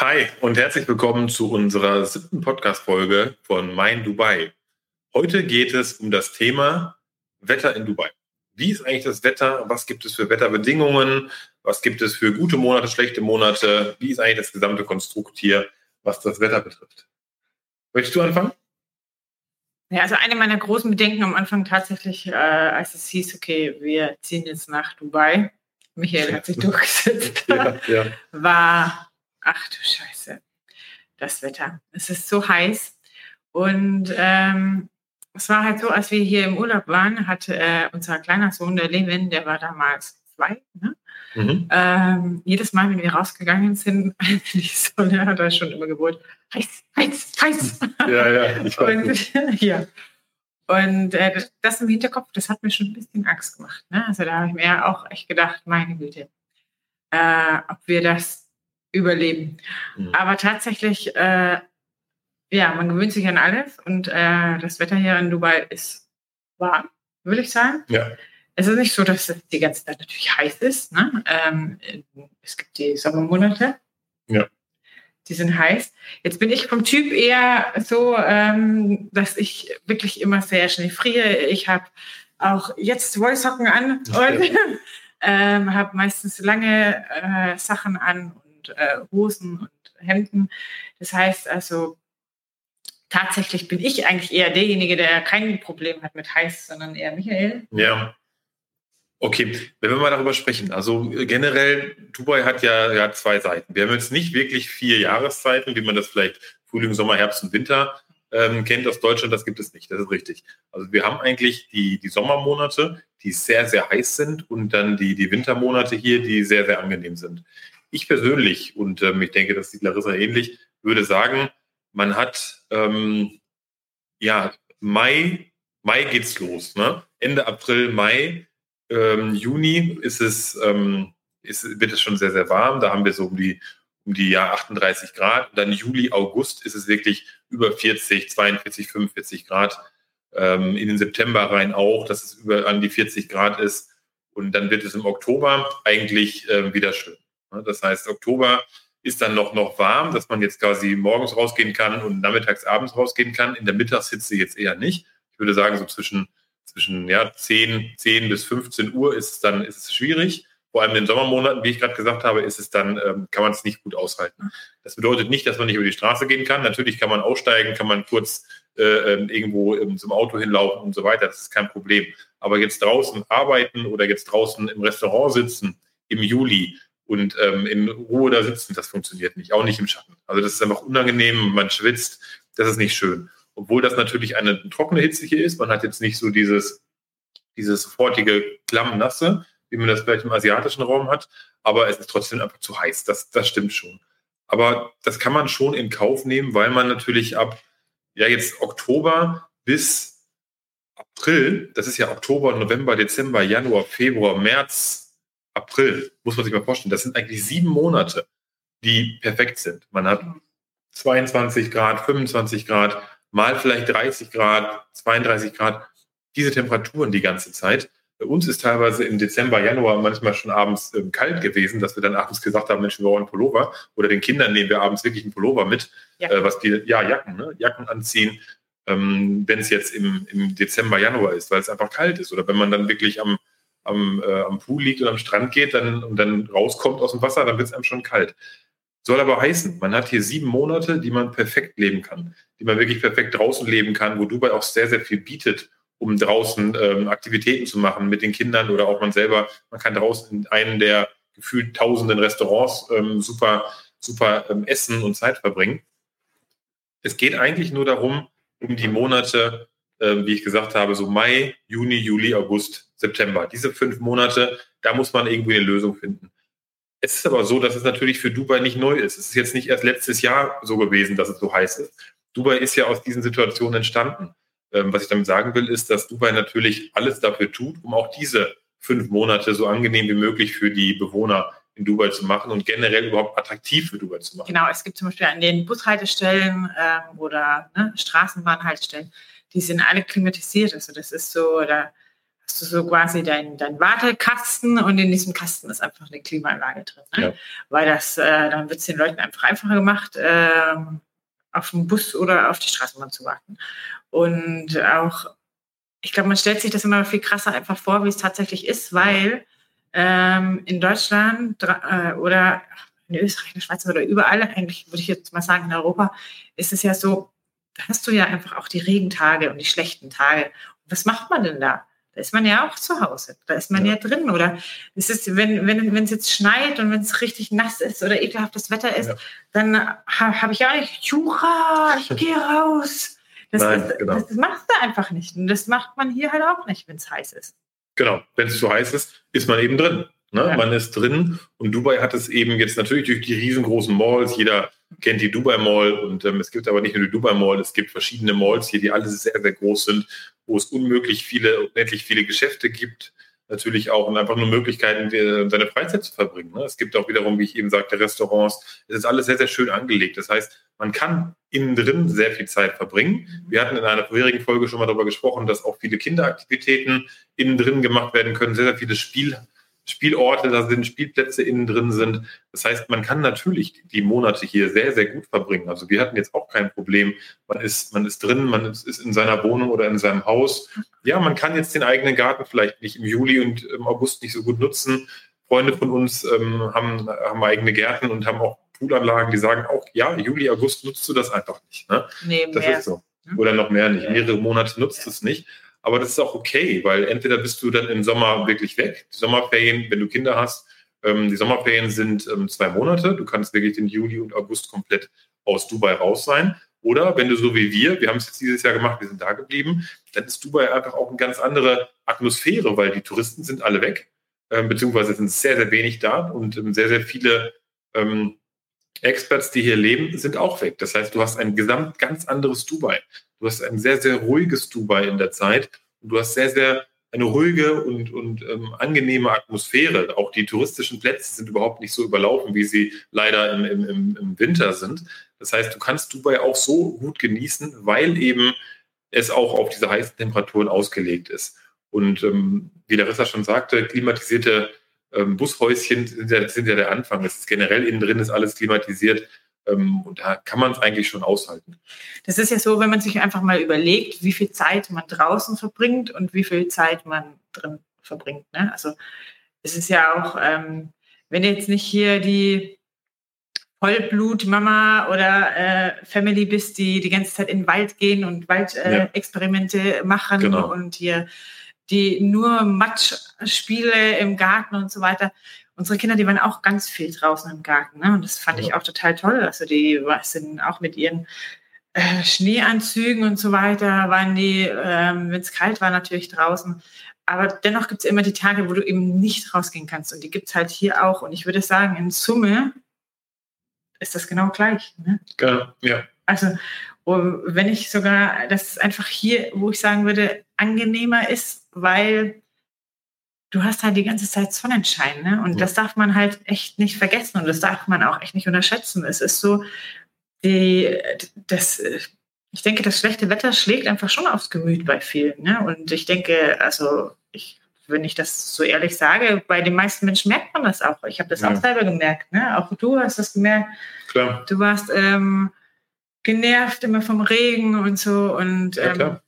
Hi und herzlich willkommen zu unserer siebten Podcast-Folge von Mein Dubai. Heute geht es um das Thema Wetter in Dubai. Wie ist eigentlich das Wetter? Was gibt es für Wetterbedingungen? Was gibt es für gute Monate, schlechte Monate? Wie ist eigentlich das gesamte Konstrukt hier, was das Wetter betrifft? Möchtest du anfangen? Ja, also eine meiner großen Bedenken am Anfang tatsächlich, äh, als es hieß, okay, wir ziehen jetzt nach Dubai, Michael hat sich durchgesetzt, ja, ja. war, ach du Scheiße, das Wetter. Es ist so heiß. Und ähm, es war halt so, als wir hier im Urlaub waren, hatte äh, unser kleiner Sohn, der Levin, der war damals zwei, ne? Mhm. Ähm, jedes Mal, wenn wir rausgegangen sind, die Sonne hat er schon immer gebohrt, heiß, heiß, heiß. Ja, ja, ich weiß Und, ja. Und äh, das im Hinterkopf, das hat mir schon ein bisschen Angst gemacht. Ne? Also da habe ich mir auch echt gedacht, meine Güte, äh, ob wir das überleben. Mhm. Aber tatsächlich, äh, ja, man gewöhnt sich an alles und äh, das Wetter hier in Dubai ist warm, würde ich sagen. Ja. Es ist nicht so, dass es die ganze Zeit natürlich heiß ist. Ne? Ähm, es gibt die Sommermonate. Ja. Die sind heiß. Jetzt bin ich vom Typ eher so, ähm, dass ich wirklich immer sehr schnell friere. Ich habe auch jetzt Wollsocken an und ähm, habe meistens lange äh, Sachen an und äh, Hosen und Hemden. Das heißt also, tatsächlich bin ich eigentlich eher derjenige, der kein Problem hat mit heiß, sondern eher Michael. Ja. Okay, wenn wir mal darüber sprechen. Also äh, generell, Dubai hat ja, ja zwei Seiten. Wir haben jetzt nicht wirklich vier Jahreszeiten, wie man das vielleicht Frühling, Sommer, Herbst und Winter ähm, kennt aus Deutschland. Das gibt es nicht. Das ist richtig. Also wir haben eigentlich die, die Sommermonate, die sehr, sehr heiß sind und dann die, die Wintermonate hier, die sehr, sehr angenehm sind. Ich persönlich, und ähm, ich denke, das sieht Larissa ähnlich, würde sagen, man hat, ähm, ja, Mai, Mai geht's los. Ne? Ende April, Mai ähm, Juni ist es, ähm, ist, wird es schon sehr, sehr warm. Da haben wir so um die, um die ja, 38 Grad. Und dann Juli, August ist es wirklich über 40, 42, 45 Grad. Ähm, in den September rein auch, dass es über an die 40 Grad ist. Und dann wird es im Oktober eigentlich äh, wieder schön. Das heißt, Oktober ist dann noch, noch warm, dass man jetzt quasi morgens rausgehen kann und nachmittags abends rausgehen kann. In der Mittagshitze jetzt eher nicht. Ich würde sagen, so zwischen zwischen ja, 10, 10 bis 15 Uhr ist es dann ist es schwierig. Vor allem in den Sommermonaten, wie ich gerade gesagt habe, ist es dann, ähm, kann man es nicht gut aushalten. Das bedeutet nicht, dass man nicht über die Straße gehen kann. Natürlich kann man aussteigen, kann man kurz äh, ähm, irgendwo ähm, zum Auto hinlaufen und so weiter. Das ist kein Problem. Aber jetzt draußen arbeiten oder jetzt draußen im Restaurant sitzen im Juli und ähm, in Ruhe da sitzen, das funktioniert nicht. Auch nicht im Schatten. Also das ist einfach unangenehm, man schwitzt. Das ist nicht schön obwohl das natürlich eine trockene Hitze hier ist. Man hat jetzt nicht so dieses, dieses sofortige Klammnasse, wie man das vielleicht im asiatischen Raum hat, aber es ist trotzdem einfach zu heiß. Das, das stimmt schon. Aber das kann man schon in Kauf nehmen, weil man natürlich ab ja jetzt Oktober bis April, das ist ja Oktober, November, Dezember, Januar, Februar, März, April, muss man sich mal vorstellen, das sind eigentlich sieben Monate, die perfekt sind. Man hat 22 Grad, 25 Grad, mal vielleicht 30 Grad, 32 Grad, diese Temperaturen die ganze Zeit. Bei uns ist teilweise im Dezember, Januar manchmal schon abends ähm, kalt gewesen, dass wir dann abends gesagt haben, Mensch, wir wollen einen Pullover. Oder den Kindern nehmen wir abends wirklich einen Pullover mit, äh, was die, ja, Jacken, ne? Jacken anziehen, ähm, wenn es jetzt im, im Dezember, Januar ist, weil es einfach kalt ist. Oder wenn man dann wirklich am, am, äh, am Pool liegt oder am Strand geht dann, und dann rauskommt aus dem Wasser, dann wird es einem schon kalt. Soll aber heißen, man hat hier sieben Monate, die man perfekt leben kann, die man wirklich perfekt draußen leben kann, wo Dubai auch sehr, sehr viel bietet, um draußen ähm, Aktivitäten zu machen mit den Kindern oder auch man selber. Man kann draußen in einem der gefühlt tausenden Restaurants ähm, super, super ähm, essen und Zeit verbringen. Es geht eigentlich nur darum, um die Monate, äh, wie ich gesagt habe, so Mai, Juni, Juli, August, September. Diese fünf Monate, da muss man irgendwie eine Lösung finden. Es ist aber so, dass es natürlich für Dubai nicht neu ist. Es ist jetzt nicht erst letztes Jahr so gewesen, dass es so heiß ist. Dubai ist ja aus diesen Situationen entstanden. Ähm, was ich damit sagen will, ist, dass Dubai natürlich alles dafür tut, um auch diese fünf Monate so angenehm wie möglich für die Bewohner in Dubai zu machen und generell überhaupt attraktiv für Dubai zu machen. Genau, es gibt zum Beispiel an den Bushaltestellen ähm, oder ne, Straßenbahnhaltestellen, die sind alle klimatisiert. Also das ist so, da hast du so quasi deinen dein Wartekasten und in diesem Kasten ist einfach eine Klimaanlage drin. Ne? Ja. Weil das, äh, dann wird es den Leuten einfach einfacher gemacht, äh, auf den Bus oder auf die Straßenbahn zu warten. Und auch, ich glaube, man stellt sich das immer viel krasser einfach vor, wie es tatsächlich ist, weil ähm, in Deutschland äh, oder in Österreich, in der Schweiz oder überall, eigentlich würde ich jetzt mal sagen, in Europa, ist es ja so, da hast du ja einfach auch die Regentage und die schlechten Tage. Und was macht man denn da? Da ist man ja auch zu Hause. Da ist man ja, ja drin. Oder es ist, wenn, wenn, wenn es jetzt schneit und wenn es richtig nass ist oder ekelhaftes Wetter ist, ja. dann ha, habe ich auch nicht, Jura, ich gehe raus. Das, Nein, ist, genau. das machst du einfach nicht. Und das macht man hier halt auch nicht, wenn es heiß ist. Genau, wenn es zu heiß ist, ist man eben drin. Ne? Ja. Man ist drin und Dubai hat es eben jetzt natürlich durch die riesengroßen Malls. Jeder kennt die Dubai Mall und ähm, es gibt aber nicht nur die Dubai Mall, es gibt verschiedene Malls hier, die alle sehr, sehr groß sind, wo es unmöglich viele, unendlich viele Geschäfte gibt. Natürlich auch und einfach nur Möglichkeiten, seine Freizeit zu verbringen. Ne? Es gibt auch wiederum, wie ich eben sagte, Restaurants. Es ist alles sehr, sehr schön angelegt. Das heißt, man kann innen drin sehr viel Zeit verbringen. Wir hatten in einer vorherigen Folge schon mal darüber gesprochen, dass auch viele Kinderaktivitäten innen drin gemacht werden können, sehr, sehr viele Spiel, Spielorte da sind, Spielplätze innen drin sind. Das heißt, man kann natürlich die Monate hier sehr, sehr gut verbringen. Also wir hatten jetzt auch kein Problem. Man ist, man ist drin, man ist, ist in seiner Wohnung oder in seinem Haus. Ja, man kann jetzt den eigenen Garten vielleicht nicht im Juli und im August nicht so gut nutzen. Freunde von uns ähm, haben, haben eigene Gärten und haben auch Poolanlagen, die sagen auch, ja, Juli, August nutzt du das einfach nicht. Ne? Nee, das mehr. ist so. Oder noch mehr nicht. Mehrere Monate nutzt ja. es nicht. Aber das ist auch okay, weil entweder bist du dann im Sommer wirklich weg. Die Sommerferien, wenn du Kinder hast, ähm, die Sommerferien sind ähm, zwei Monate. Du kannst wirklich den Juli und August komplett aus Dubai raus sein. Oder wenn du so wie wir, wir haben es jetzt dieses Jahr gemacht, wir sind da geblieben, dann ist Dubai einfach auch eine ganz andere Atmosphäre, weil die Touristen sind alle weg, ähm, beziehungsweise sind sehr, sehr wenig da und ähm, sehr, sehr viele ähm, Experts, die hier leben, sind auch weg. Das heißt, du hast ein gesamt ganz anderes Dubai. Du hast ein sehr, sehr ruhiges Dubai in der Zeit. Und du hast sehr, sehr eine ruhige und, und ähm, angenehme Atmosphäre. Auch die touristischen Plätze sind überhaupt nicht so überlaufen, wie sie leider im, im, im Winter sind. Das heißt, du kannst Dubai auch so gut genießen, weil eben es auch auf diese heißen Temperaturen ausgelegt ist. Und ähm, wie Larissa schon sagte, klimatisierte ähm, Bushäuschen sind ja, sind ja der Anfang. Es ist generell innen drin ist alles klimatisiert. Ähm, und da kann man es eigentlich schon aushalten. Das ist ja so, wenn man sich einfach mal überlegt, wie viel Zeit man draußen verbringt und wie viel Zeit man drin verbringt. Ne? Also es ist ja auch, ähm, wenn jetzt nicht hier die Vollblut-Mama oder äh, Family bist, die die ganze Zeit in den Wald gehen und Waldexperimente äh, machen genau. und hier die nur Matschspiele im Garten und so weiter unsere Kinder, die waren auch ganz viel draußen im Garten. Ne? Und das fand ja. ich auch total toll. Also die sind auch mit ihren äh, Schneeanzügen und so weiter, waren die, ähm, wenn es kalt war, natürlich draußen. Aber dennoch gibt es immer die Tage, wo du eben nicht rausgehen kannst. Und die gibt es halt hier auch. Und ich würde sagen, in Summe ist das genau gleich. Ne? Genau, ja. Also, wenn ich sogar, das ist einfach hier, wo ich sagen würde, angenehmer ist, weil du hast halt die ganze Zeit Sonnenschein, ne? Und ja. das darf man halt echt nicht vergessen und das darf man auch echt nicht unterschätzen. Es ist so, die, das, ich denke, das schlechte Wetter schlägt einfach schon aufs Gemüt bei vielen, ne? Und ich denke, also ich, wenn ich das so ehrlich sage, bei den meisten Menschen merkt man das auch. Ich habe das ja. auch selber gemerkt, ne? Auch du hast das gemerkt. Klar. Du warst ähm, genervt immer vom Regen und so und ähm, ja, klar.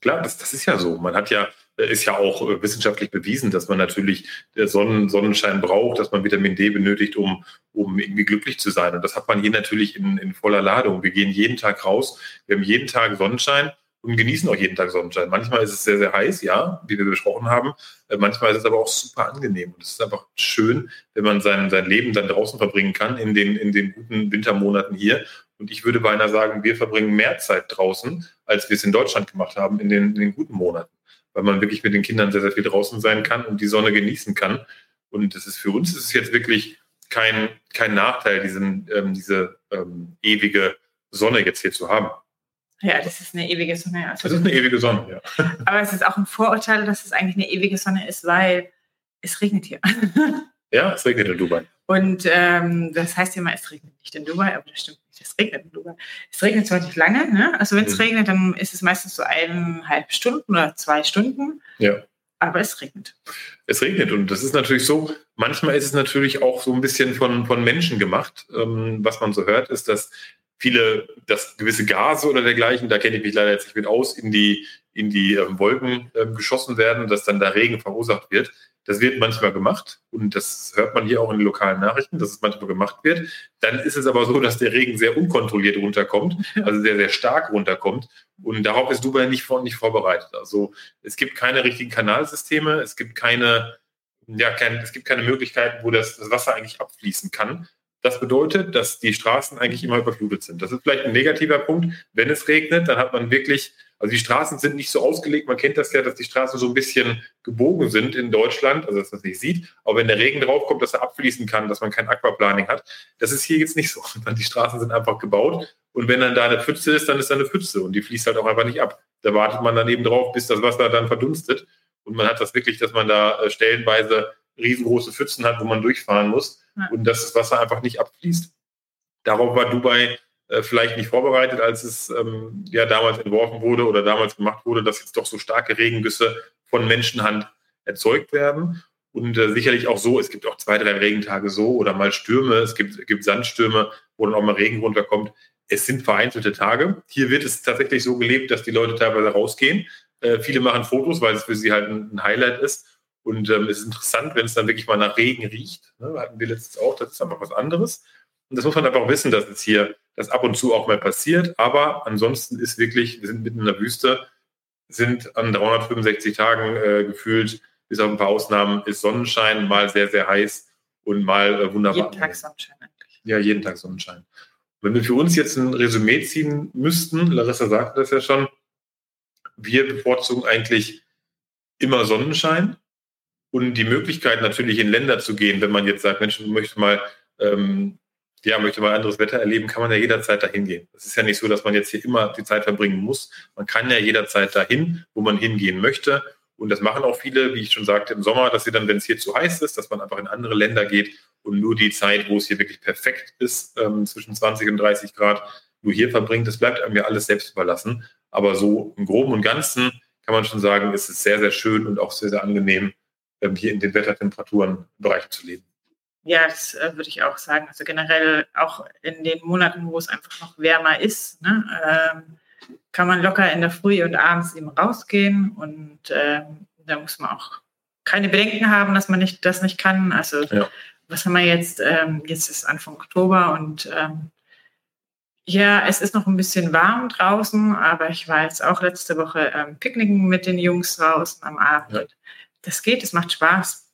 Klar, das, das ist ja so. Man hat ja ist ja auch äh, wissenschaftlich bewiesen, dass man natürlich der Sonnen, Sonnenschein braucht, dass man Vitamin D benötigt, um, um irgendwie glücklich zu sein. Und das hat man hier natürlich in, in voller Ladung. Wir gehen jeden Tag raus, wir haben jeden Tag Sonnenschein und genießen auch jeden Tag Sonnenschein. Manchmal ist es sehr, sehr heiß, ja, wie wir besprochen haben. Äh, manchmal ist es aber auch super angenehm. Und es ist einfach schön, wenn man sein, sein Leben dann draußen verbringen kann, in den, in den guten Wintermonaten hier. Und ich würde beinahe sagen, wir verbringen mehr Zeit draußen, als wir es in Deutschland gemacht haben, in den, in den guten Monaten weil man wirklich mit den Kindern sehr, sehr viel draußen sein kann und die Sonne genießen kann. Und das ist für uns ist es jetzt wirklich kein, kein Nachteil, diesen, ähm, diese ähm, ewige Sonne jetzt hier zu haben. Ja, das ist eine ewige Sonne. Also das ist eine ewige Sonne, ja. Aber es ist auch ein Vorurteil, dass es eigentlich eine ewige Sonne ist, weil es regnet hier. Ja, es regnet in Dubai. Und ähm, das heißt ja immer, es regnet nicht in Dubai, aber das stimmt nicht, es regnet in Dubai. Es regnet zwar nicht lange, ne? also wenn es mhm. regnet, dann ist es meistens so eineinhalb Stunden oder zwei Stunden. Ja. aber es regnet. Es regnet und das ist natürlich so, manchmal ist es natürlich auch so ein bisschen von, von Menschen gemacht. Ähm, was man so hört, ist, dass viele, dass gewisse Gase oder dergleichen, da kenne ich mich leider jetzt nicht mit aus, in die, in die ähm, Wolken ähm, geschossen werden, dass dann da Regen verursacht wird. Das wird manchmal gemacht und das hört man hier auch in den lokalen Nachrichten, dass es manchmal gemacht wird. Dann ist es aber so, dass der Regen sehr unkontrolliert runterkommt, also sehr, sehr stark runterkommt. Und darauf ist Dubai nicht, vor, nicht vorbereitet. Also es gibt keine richtigen Kanalsysteme, es gibt keine, ja, kein, es gibt keine Möglichkeiten, wo das, das Wasser eigentlich abfließen kann. Das bedeutet, dass die Straßen eigentlich immer überflutet sind. Das ist vielleicht ein negativer Punkt. Wenn es regnet, dann hat man wirklich also die Straßen sind nicht so ausgelegt. Man kennt das ja, dass die Straßen so ein bisschen gebogen sind in Deutschland, also dass man es nicht sieht. Aber wenn der Regen draufkommt, dass er abfließen kann, dass man kein Aquaplaning hat. Das ist hier jetzt nicht so. Die Straßen sind einfach gebaut. Und wenn dann da eine Pfütze ist, dann ist da eine Pfütze. Und die fließt halt auch einfach nicht ab. Da wartet man dann eben drauf, bis das Wasser dann verdunstet. Und man hat das wirklich, dass man da äh, stellenweise riesengroße Pfützen hat, wo man durchfahren muss. Und dass das Wasser einfach nicht abfließt. Darauf war Dubai äh, vielleicht nicht vorbereitet, als es ähm, ja damals entworfen wurde oder damals gemacht wurde, dass jetzt doch so starke Regengüsse von Menschenhand erzeugt werden. Und äh, sicherlich auch so, es gibt auch zwei, drei Regentage so oder mal Stürme, es gibt, gibt Sandstürme, wo dann auch mal Regen runterkommt. Es sind vereinzelte Tage. Hier wird es tatsächlich so gelebt, dass die Leute teilweise rausgehen. Äh, viele machen Fotos, weil es für sie halt ein, ein Highlight ist. Und ähm, es ist interessant, wenn es dann wirklich mal nach Regen riecht. Ne? Hatten wir letztens auch, das ist einfach was anderes. Und das muss man einfach wissen, dass es hier das ab und zu auch mal passiert. Aber ansonsten ist wirklich, wir sind mitten in der Wüste, sind an 365 Tagen äh, gefühlt, bis auf ein paar Ausnahmen, ist Sonnenschein, mal sehr, sehr heiß und mal äh, wunderbar. Jeden Tag Sonnenschein eigentlich. Ja, jeden Tag Sonnenschein. Wenn wir für uns jetzt ein Resümee ziehen müssten, Larissa sagte das ja schon, wir bevorzugen eigentlich immer Sonnenschein und die Möglichkeit natürlich in Länder zu gehen, wenn man jetzt sagt, Mensch, man möchte mal ähm, ja, möchte mal anderes Wetter erleben, kann man ja jederzeit dahin gehen. Es ist ja nicht so, dass man jetzt hier immer die Zeit verbringen muss. Man kann ja jederzeit dahin, wo man hingehen möchte. Und das machen auch viele, wie ich schon sagte, im Sommer, dass sie dann, wenn es hier zu heiß ist, dass man einfach in andere Länder geht und nur die Zeit, wo es hier wirklich perfekt ist, ähm, zwischen 20 und 30 Grad, nur hier verbringt. Das bleibt einem ja alles selbst überlassen. Aber so im Groben und Ganzen kann man schon sagen, ist es sehr, sehr schön und auch sehr, sehr angenehm, ähm, hier in den Wettertemperaturen Bereichen zu leben. Ja, das äh, würde ich auch sagen. Also generell auch in den Monaten, wo es einfach noch wärmer ist, ne, ähm, kann man locker in der Früh und abends eben rausgehen und ähm, da muss man auch keine Bedenken haben, dass man nicht, das nicht kann. Also ja. was haben wir jetzt? Ähm, jetzt ist Anfang Oktober und ähm, ja, es ist noch ein bisschen warm draußen, aber ich war jetzt auch letzte Woche ähm, picknicken mit den Jungs draußen am Abend. Ja. Das geht, es macht Spaß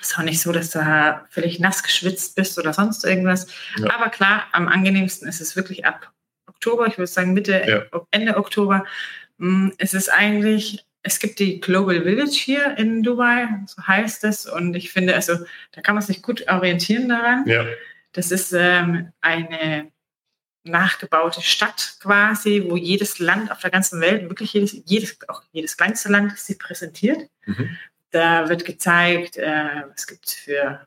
ist auch nicht so, dass du völlig nass geschwitzt bist oder sonst irgendwas. Ja. Aber klar, am angenehmsten ist es wirklich ab Oktober, ich würde sagen Mitte, ja. Ende Oktober. Mm, es ist eigentlich, es gibt die Global Village hier in Dubai, so heißt es. Und ich finde, also da kann man sich gut orientieren daran. Ja. Das ist ähm, eine nachgebaute Stadt quasi, wo jedes Land auf der ganzen Welt, wirklich jedes, jedes, auch jedes kleinste Land sich präsentiert. Mhm. Da wird gezeigt, äh, was gibt es für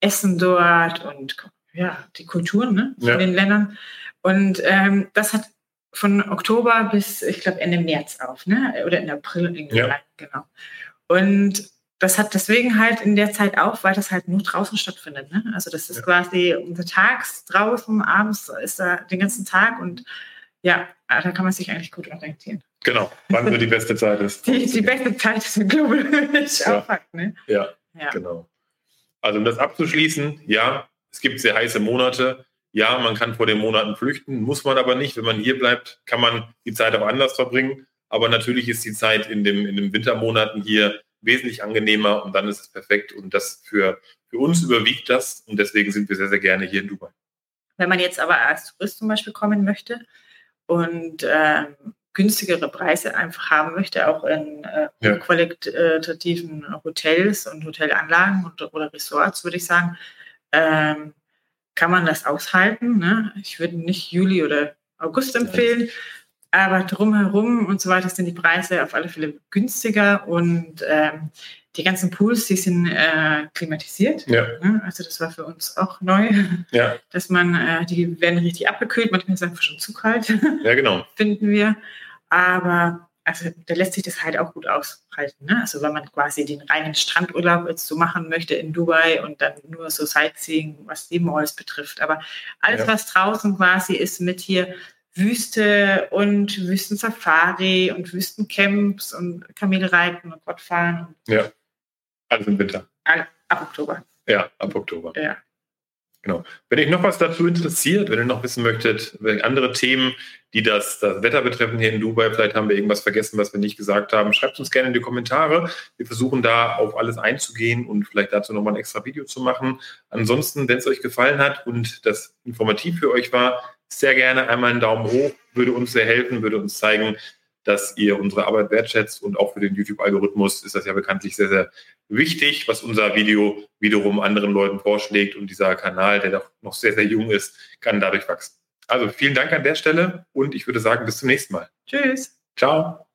Essen dort und ja, die Kulturen ne, von ja. den Ländern. Und ähm, das hat von Oktober bis, ich glaube, Ende März auf, ne? Oder in April, ja. genau. Und das hat deswegen halt in der Zeit auf, weil das halt nur draußen stattfindet. Ne? Also das ist ja. quasi untertags draußen, abends ist da den ganzen Tag und ja, da kann man sich eigentlich gut orientieren. Genau, wann so die beste Zeit ist. Die, die beste Zeit ist ein Global ja. Fakt, ne? Ja, ja, genau. Also um das abzuschließen, ja, es gibt sehr heiße Monate. Ja, man kann vor den Monaten flüchten, muss man aber nicht. Wenn man hier bleibt, kann man die Zeit auch anders verbringen. Aber natürlich ist die Zeit in, dem, in den Wintermonaten hier wesentlich angenehmer und dann ist es perfekt. Und das für, für uns überwiegt das und deswegen sind wir sehr, sehr gerne hier in Dubai. Wenn man jetzt aber als Tourist zum Beispiel kommen möchte und ähm, günstigere Preise einfach haben möchte, auch in äh, ja. qualitativen Hotels und Hotelanlagen und, oder Resorts, würde ich sagen, ähm, kann man das aushalten. Ne? Ich würde nicht Juli oder August empfehlen, aber drumherum und so weiter sind die Preise auf alle Fälle günstiger und ähm, die ganzen Pools, die sind äh, klimatisiert. Ja. Ne? Also das war für uns auch neu, ja. dass man, äh, die werden richtig abgekühlt, manchmal ist es einfach schon zu kalt. Ja, genau. Finden wir. Aber also da lässt sich das halt auch gut aushalten. Ne? Also wenn man quasi den reinen Strandurlaub jetzt so machen möchte in Dubai und dann nur so Sightseeing, was die Malls betrifft. Aber alles, ja. was draußen quasi ist mit hier Wüste und Wüstensafari und Wüstencamps und Kamelreiten und Radfahren. Ja, alles im Winter. Ab Oktober. Ja, ab Oktober. Ja. Genau. Wenn euch noch was dazu interessiert, wenn ihr noch wissen möchtet, andere Themen, die das, das Wetter betreffen hier in Dubai, vielleicht haben wir irgendwas vergessen, was wir nicht gesagt haben, schreibt uns gerne in die Kommentare. Wir versuchen da auf alles einzugehen und vielleicht dazu nochmal ein extra Video zu machen. Ansonsten, wenn es euch gefallen hat und das informativ für euch war, sehr gerne einmal einen Daumen hoch, würde uns sehr helfen, würde uns zeigen, dass ihr unsere Arbeit wertschätzt und auch für den YouTube-Algorithmus ist das ja bekanntlich sehr, sehr wichtig, was unser Video wiederum anderen Leuten vorschlägt und dieser Kanal, der doch noch sehr, sehr jung ist, kann dadurch wachsen. Also vielen Dank an der Stelle und ich würde sagen, bis zum nächsten Mal. Tschüss. Ciao.